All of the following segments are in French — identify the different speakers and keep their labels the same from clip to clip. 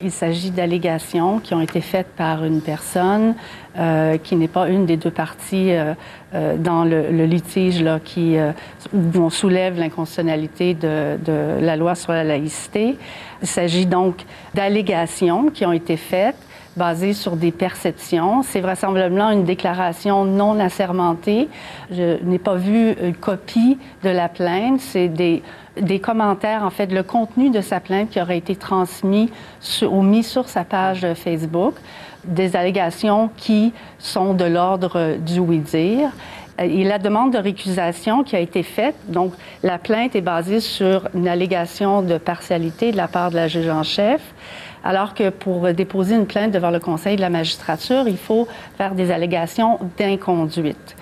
Speaker 1: Il s'agit d'allégations qui ont été faites par une personne euh, qui n'est pas une des deux parties euh, euh, dans le, litige là, qui, où on soulève l'inconstitutionnalité de, de, la loi sur la laïcité. Il s'agit donc d'allégations qui ont été faites basées sur des perceptions. C'est vraisemblablement une déclaration non assermentée. Je n'ai pas vu une copie de la plainte. C'est des des commentaires, en fait, le contenu de sa plainte qui aurait été transmis ou mis sur sa page Facebook, des allégations qui sont de l'ordre du oui-dire. Et la demande de récusation qui a été faite, donc la plainte est basée sur une allégation de partialité de la part de la juge en chef, alors que pour déposer une plainte devant le Conseil de la magistrature, il faut faire des allégations d'inconduite.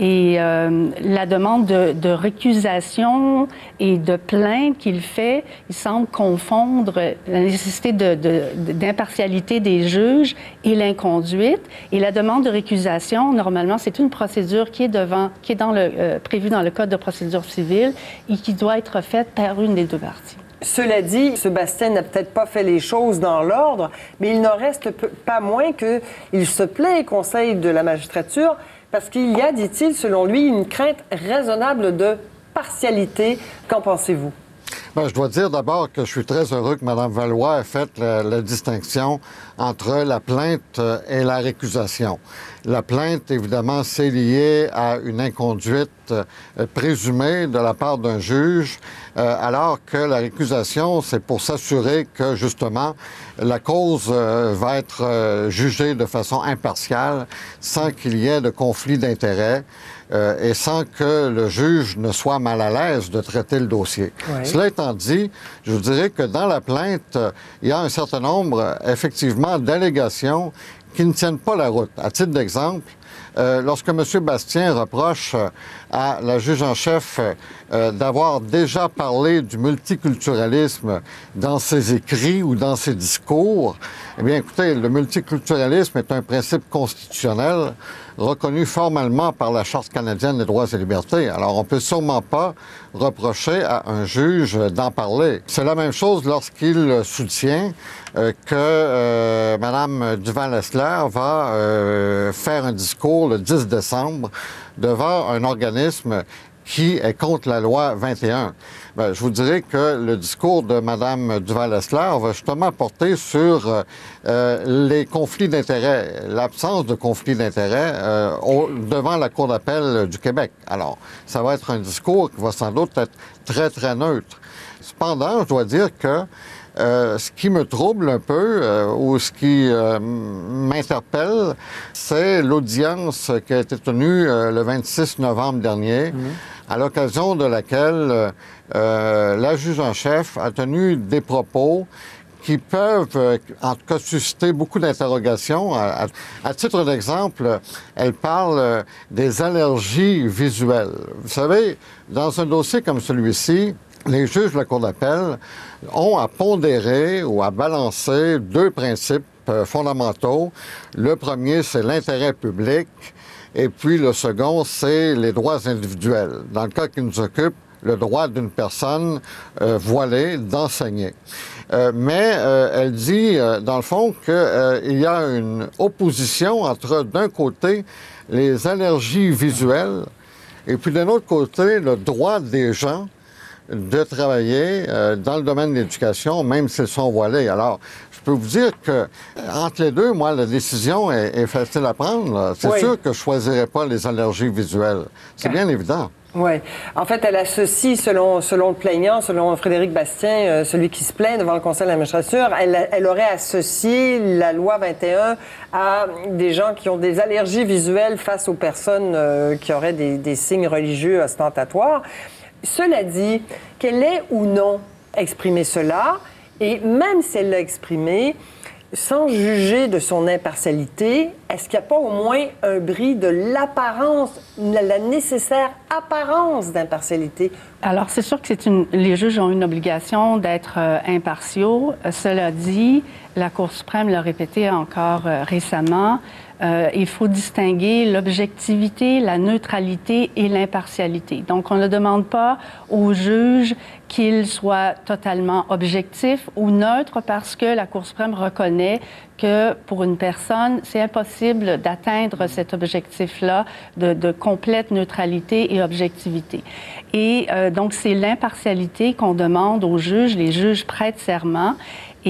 Speaker 1: Et euh, la demande de, récusation et de plainte qu'il fait, il semble confondre la nécessité d'impartialité des juges et l'inconduite. Et la demande de récusation, normalement, c'est une procédure qui est devant, qui est dans le, euh, prévue dans le Code de procédure civile et qui doit être faite par une des deux parties.
Speaker 2: Cela dit, Sébastien n'a peut-être pas fait les choses dans l'ordre, mais il n'en reste pas moins qu'il se plaît au Conseil de la magistrature parce qu'il y a, dit-il, selon lui, une crainte raisonnable de partialité. Qu'en pensez-vous?
Speaker 3: Ben, je dois dire d'abord que je suis très heureux que Mme Valois ait fait la, distinction entre la plainte euh, et la récusation. La plainte, évidemment, c'est lié à une inconduite euh, présumée de la part d'un juge, euh, alors que la récusation, c'est pour s'assurer que, justement, la cause va être jugée de façon impartiale, sans qu'il y ait de conflit d'intérêts. Euh, et sans que le juge ne soit mal à l'aise de traiter le dossier. Cela étant dit, je vous dirais que dans la plainte, il y a un certain nombre, effectivement, d'allégations qui ne tiennent pas la route. À titre d'exemple, euh, lorsque M. Bastien reproche à la juge en chef euh, d'avoir déjà parlé du multiculturalisme dans ses écrits ou dans ses discours, eh bien, écoutez, le multiculturalisme est un principe constitutionnel reconnu formellement par la Charte canadienne des droits et libertés. Alors, on peut sûrement pas reprocher à un juge d'en parler. C'est la même chose lorsqu'il soutient euh, que euh, Mme Duval-Essler va euh, faire un discours le 10 décembre devant un organisme qui est contre la loi 21. Ben, je vous dirais que le discours de Mme Duval-Essler va justement porter sur euh, euh, les conflits d'intérêts, l'absence de conflits d'intérêts euh, devant la Cour d'appel du Québec. Alors, ça va être un discours qui va sans doute être très, très neutre. Cependant, je dois dire que ce qui me trouble un peu ou ce qui m'interpelle, c'est l'audience qui a été tenue le 26 novembre dernier, mhm. À l'occasion de laquelle la juge en chef a tenu des propos qui peuvent, en tout cas, susciter beaucoup d'interrogations. À, titre d'exemple, elle parle des allergies visuelles. Vous savez, dans un dossier comme celui-ci, les juges de la Cour d'appel ont à pondérer ou à balancer deux principes euh, fondamentaux. Le premier, c'est l'intérêt public, et puis le second, c'est les droits individuels. Dans le cas qui nous occupe, le droit d'une personne euh, voilée d'enseigner. Euh, mais elle dit, dans le fond, qu'il y a une opposition entre, d'un côté, les allergies visuelles, et puis d'un autre côté, le droit des gens de travailler euh, dans le domaine de l'éducation, même s'ils sont voilés. Alors, je peux vous dire que entre les deux, moi, la décision est, facile à prendre. C'est sûr que je choisirais pas les allergies visuelles. C'est bien évident.
Speaker 2: Oui. En fait, elle associe, selon, selon le plaignant, selon Frédéric Bastien, euh, celui qui se plaint devant le Conseil de la magistrature, elle, elle, aurait associé la loi 21 à des gens qui ont des allergies visuelles face aux personnes euh, qui auraient des, des signes religieux ostentatoires. Cela dit, qu'elle ait ou non exprimé cela, et même si elle l'a exprimé, sans juger de son impartialité, est-ce qu'il n'y a pas au moins un bris de l'apparence, la nécessaire apparence d'impartialité?
Speaker 1: Alors, c'est sûr que les juges ont une obligation d'être euh, impartiaux. cela dit, la Cour suprême l'a répété encore euh, récemment, euh, il faut distinguer l'objectivité, la neutralité et l'impartialité. Donc, on ne demande pas au juge qu'il soit totalement objectif ou neutre parce que la Cour suprême reconnaît que pour une personne, c'est impossible d'atteindre cet objectif-là de, de, complète neutralité et objectivité. Et euh, donc, c'est l'impartialité qu'on demande aux juges. Les juges prêtent serment.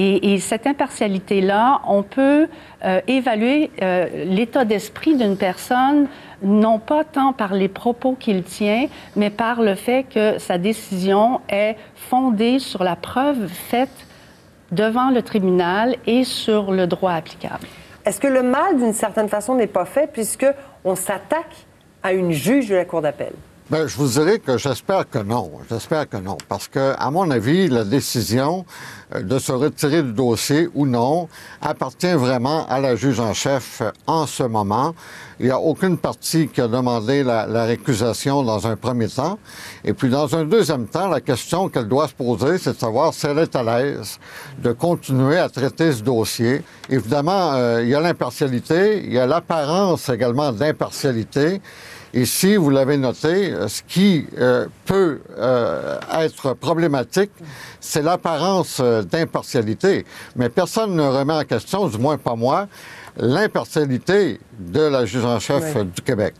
Speaker 1: Et, et cette impartialité-là, on peut euh, évaluer euh, l'état d'esprit d'une personne non pas tant par les propos qu'il tient, mais par le fait que sa décision est fondée sur la preuve faite devant le tribunal et sur le droit applicable.
Speaker 2: Est-ce que le mal, d'une certaine façon, n'est pas fait puisque on s'attaque à une juge de la Cour d'appel?
Speaker 3: Bien, je vous dirais que j'espère que non. J'espère que non. Parce que, à mon avis, la décision euh, de se retirer du dossier ou non appartient vraiment à la juge en chef euh, en ce moment. Il n'y a aucune partie qui a demandé la, la, récusation dans un premier temps. Et puis, dans un deuxième temps, la question qu'elle doit se poser, c'est de savoir si elle est à l'aise de continuer à traiter ce dossier. Évidemment, euh, il y a l'impartialité, il y a l'apparence également d'impartialité. Ici, vous l'avez noté, ce qui euh, peut euh, être problématique, c'est l'apparence euh, d'impartialité. Mais personne ne remet en question, du moins pas moi, l'impartialité de la juge en chef du Québec.